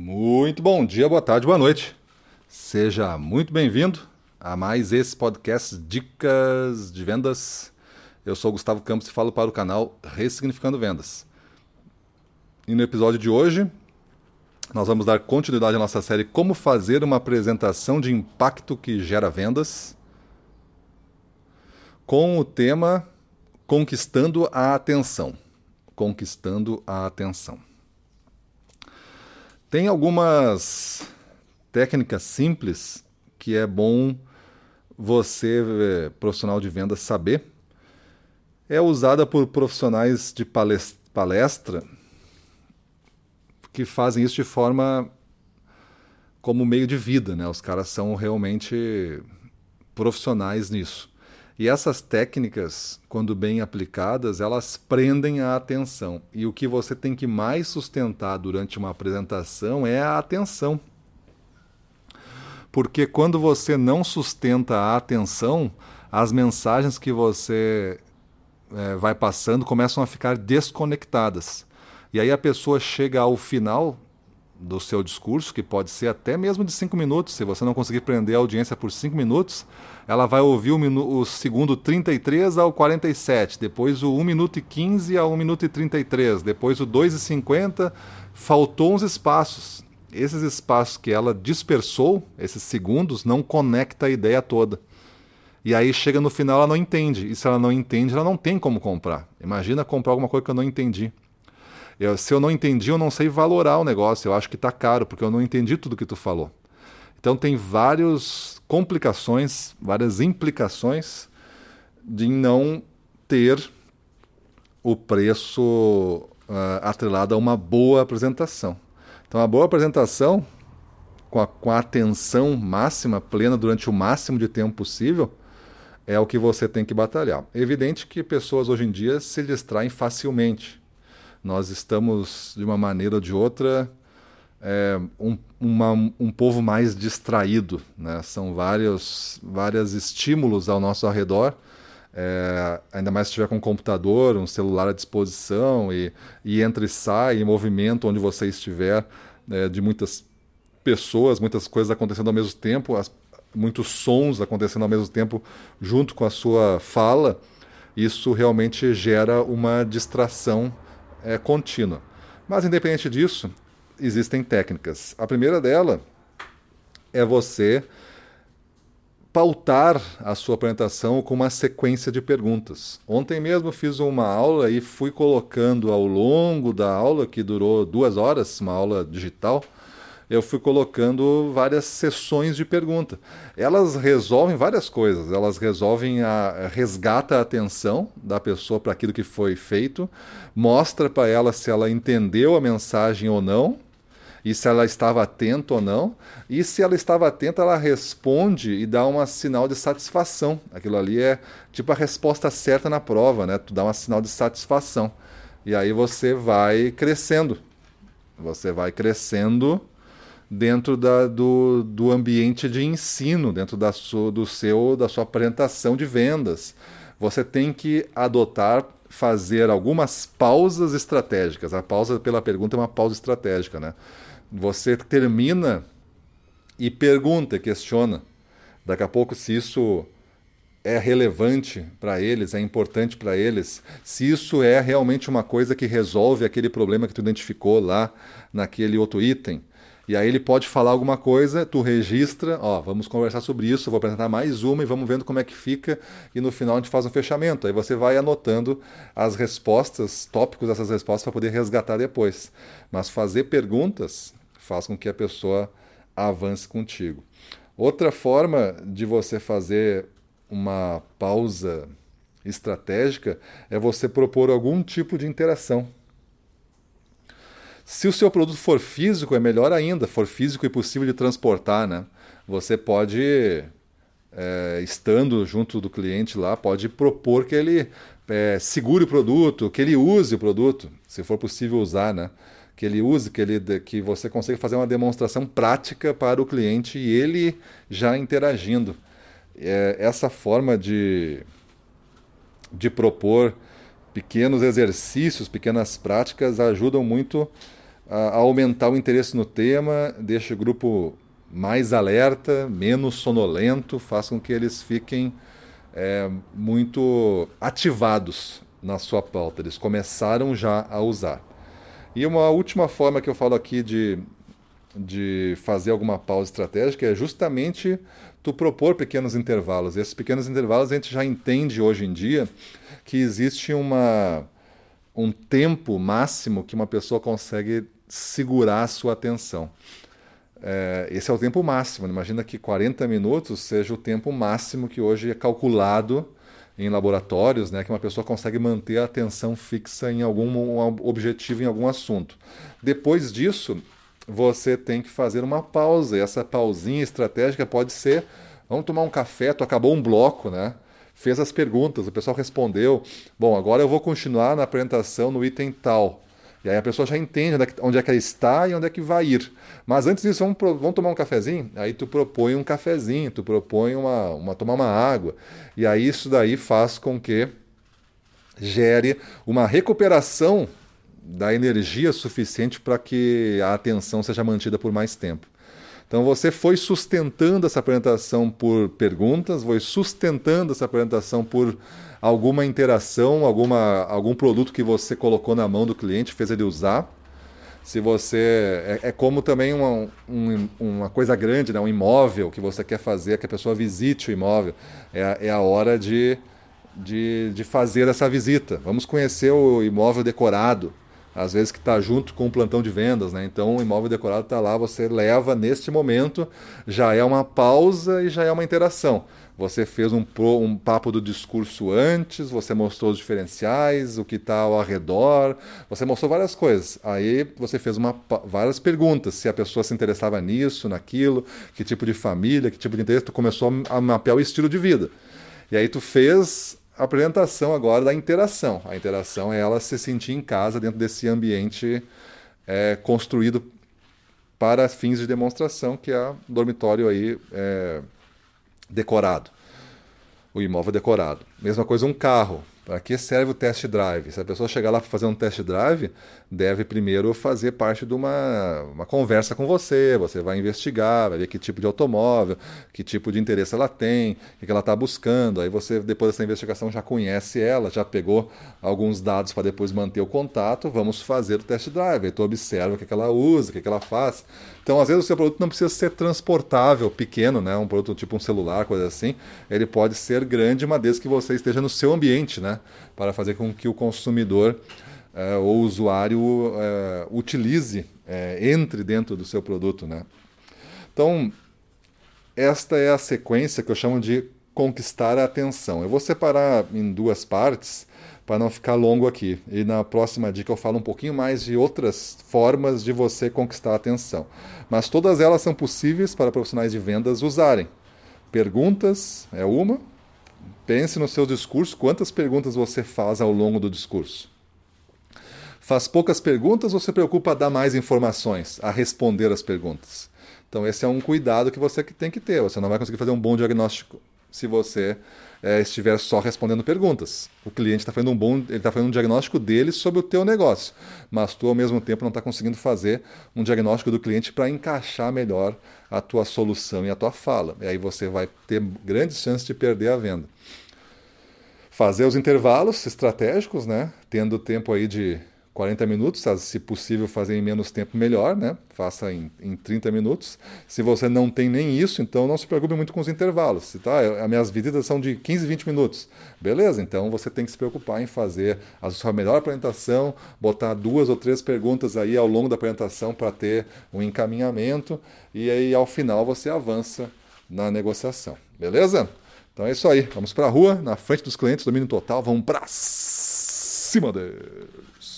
Muito bom dia, boa tarde, boa noite. Seja muito bem-vindo a mais esse podcast Dicas de Vendas. Eu sou Gustavo Campos e falo para o canal Ressignificando Vendas. E no episódio de hoje, nós vamos dar continuidade à nossa série Como fazer uma apresentação de impacto que gera vendas, com o tema Conquistando a Atenção. Conquistando a Atenção. Tem algumas técnicas simples que é bom você, eh, profissional de vendas, saber. É usada por profissionais de palestra que fazem isso de forma como meio de vida, né? Os caras são realmente profissionais nisso. E essas técnicas, quando bem aplicadas, elas prendem a atenção. E o que você tem que mais sustentar durante uma apresentação é a atenção. Porque quando você não sustenta a atenção, as mensagens que você é, vai passando começam a ficar desconectadas. E aí a pessoa chega ao final do seu discurso, que pode ser até mesmo de cinco minutos, se você não conseguir prender a audiência por cinco minutos, ela vai ouvir o, o segundo 33 ao 47, depois o 1 minuto e 15 ao 1 minuto e 33, depois o 2 e 50, faltou uns espaços. Esses espaços que ela dispersou, esses segundos, não conecta a ideia toda. E aí chega no final ela não entende. E se ela não entende, ela não tem como comprar. Imagina comprar alguma coisa que eu não entendi. Eu, se eu não entendi, eu não sei valorar o negócio. Eu acho que está caro, porque eu não entendi tudo que tu falou. Então tem várias complicações, várias implicações de não ter o preço uh, atrelado a uma boa apresentação. Então a boa apresentação, com a, com a atenção máxima, plena durante o máximo de tempo possível, é o que você tem que batalhar. É evidente que pessoas hoje em dia se distraem facilmente. Nós estamos, de uma maneira ou de outra, é, um, uma, um povo mais distraído. Né? São vários, vários estímulos ao nosso redor. É, ainda mais se tiver com um computador, um celular à disposição e, e entra e sai em movimento onde você estiver, é, de muitas pessoas, muitas coisas acontecendo ao mesmo tempo, as, muitos sons acontecendo ao mesmo tempo junto com a sua fala, isso realmente gera uma distração é, contínua. Mas, independente disso, existem técnicas. A primeira dela é você pautar a sua apresentação com uma sequência de perguntas. Ontem mesmo fiz uma aula e fui colocando ao longo da aula, que durou duas horas, uma aula digital, eu fui colocando várias sessões de pergunta. Elas resolvem várias coisas. Elas resolvem a resgata a atenção da pessoa para aquilo que foi feito, mostra para ela se ela entendeu a mensagem ou não, e se ela estava atenta ou não. E se ela estava atenta, ela responde e dá um sinal de satisfação. Aquilo ali é tipo a resposta certa na prova, né? Tu dá um sinal de satisfação. E aí você vai crescendo. Você vai crescendo dentro da, do, do ambiente de ensino, dentro da, sua, do seu, da sua apresentação de vendas. Você tem que adotar, fazer algumas pausas estratégicas. A pausa pela pergunta é uma pausa estratégica, né? Você termina e pergunta, questiona. Daqui a pouco, se isso é relevante para eles, é importante para eles, se isso é realmente uma coisa que resolve aquele problema que tu identificou lá naquele outro item. E aí ele pode falar alguma coisa, tu registra, ó, vamos conversar sobre isso, vou apresentar mais uma e vamos vendo como é que fica e no final a gente faz um fechamento. Aí você vai anotando as respostas, tópicos dessas respostas para poder resgatar depois. Mas fazer perguntas faz com que a pessoa avance contigo. Outra forma de você fazer uma pausa estratégica é você propor algum tipo de interação. Se o seu produto for físico, é melhor ainda, for físico e possível de transportar, né? Você pode, é, estando junto do cliente lá, pode propor que ele é, segure o produto, que ele use o produto, se for possível usar, né? Que ele use, que, ele, que você consiga fazer uma demonstração prática para o cliente e ele já interagindo. É, essa forma de, de propor pequenos exercícios, pequenas práticas ajudam muito a, aumentar o interesse no tema, deixa o grupo mais alerta, menos sonolento, faz com que eles fiquem é, muito ativados na sua pauta. Eles começaram já a usar. E uma última forma que eu falo aqui de, de fazer alguma pausa estratégica é justamente tu propor pequenos intervalos. E esses pequenos intervalos a gente já entende hoje em dia que existe uma, um tempo máximo que uma pessoa consegue segurar a sua atenção. É, esse é o tempo máximo. Imagina que 40 minutos seja o tempo máximo que hoje é calculado em laboratórios, né, que uma pessoa consegue manter a atenção fixa em algum objetivo, em algum assunto. Depois disso, você tem que fazer uma pausa. E essa pausinha estratégica pode ser: vamos tomar um café, tu acabou um bloco, né? Fez as perguntas, o pessoal respondeu. Bom, agora eu vou continuar na apresentação no item tal. E aí a pessoa já entende onde é, que, onde é que ela está e onde é que vai ir. Mas antes disso, vamos, vamos tomar um cafezinho? Aí tu propõe um cafezinho, tu propõe uma, uma, tomar uma água. E aí isso daí faz com que gere uma recuperação da energia suficiente para que a atenção seja mantida por mais tempo. Então você foi sustentando essa apresentação por perguntas, foi sustentando essa apresentação por alguma interação, alguma, algum produto que você colocou na mão do cliente, fez ele usar. Se você. É, é como também uma, um, uma coisa grande, né? um imóvel que você quer fazer, que a pessoa visite o imóvel. É, é a hora de, de, de fazer essa visita. Vamos conhecer o imóvel decorado às vezes que está junto com o plantão de vendas, né? Então o imóvel decorado está lá, você leva neste momento, já é uma pausa e já é uma interação. Você fez um, um papo do discurso antes, você mostrou os diferenciais, o que está ao redor, você mostrou várias coisas. Aí você fez uma, várias perguntas, se a pessoa se interessava nisso, naquilo, que tipo de família, que tipo de interesse, tu começou a mapear o estilo de vida. E aí tu fez apresentação agora da interação. A interação é ela se sentir em casa dentro desse ambiente é, construído para fins de demonstração, que é dormitório aí é, decorado, o imóvel decorado. Mesma coisa um carro. Para que serve o test drive? Se a pessoa chegar lá para fazer um test drive, deve primeiro fazer parte de uma, uma conversa com você. Você vai investigar, vai ver que tipo de automóvel, que tipo de interesse ela tem, o que ela está buscando. Aí você, depois dessa investigação, já conhece ela, já pegou alguns dados para depois manter o contato. Vamos fazer o test drive. Aí tu observa o que, que ela usa, o que, que ela faz. Então, às vezes, o seu produto não precisa ser transportável, pequeno, né? um produto tipo um celular, coisa assim. Ele pode ser grande, uma vez que você esteja no seu ambiente, para fazer com que o consumidor é, ou usuário é, utilize, é, entre dentro do seu produto. Né? Então, esta é a sequência que eu chamo de conquistar a atenção. Eu vou separar em duas partes para não ficar longo aqui. E na próxima dica eu falo um pouquinho mais de outras formas de você conquistar a atenção. Mas todas elas são possíveis para profissionais de vendas usarem. Perguntas é uma. Pense no seu discurso, quantas perguntas você faz ao longo do discurso. Faz poucas perguntas ou se preocupa a dar mais informações, a responder as perguntas? Então, esse é um cuidado que você tem que ter. Você não vai conseguir fazer um bom diagnóstico se você é, estiver só respondendo perguntas. O cliente está fazendo um bom, ele está fazendo um diagnóstico dele sobre o teu negócio, mas tu ao mesmo tempo não está conseguindo fazer um diagnóstico do cliente para encaixar melhor a tua solução e a tua fala. E aí você vai ter grandes chances de perder a venda. Fazer os intervalos estratégicos, né? Tendo tempo aí de 40 minutos, se possível fazer em menos tempo melhor, né? Faça em, em 30 minutos. Se você não tem nem isso, então não se preocupe muito com os intervalos. Se, tá, as minhas visitas são de 15, 20 minutos. Beleza, então você tem que se preocupar em fazer a sua melhor apresentação, botar duas ou três perguntas aí ao longo da apresentação para ter um encaminhamento e aí ao final você avança na negociação. Beleza? Então é isso aí. Vamos para a rua, na frente dos clientes, domínio total, vamos para cima deles.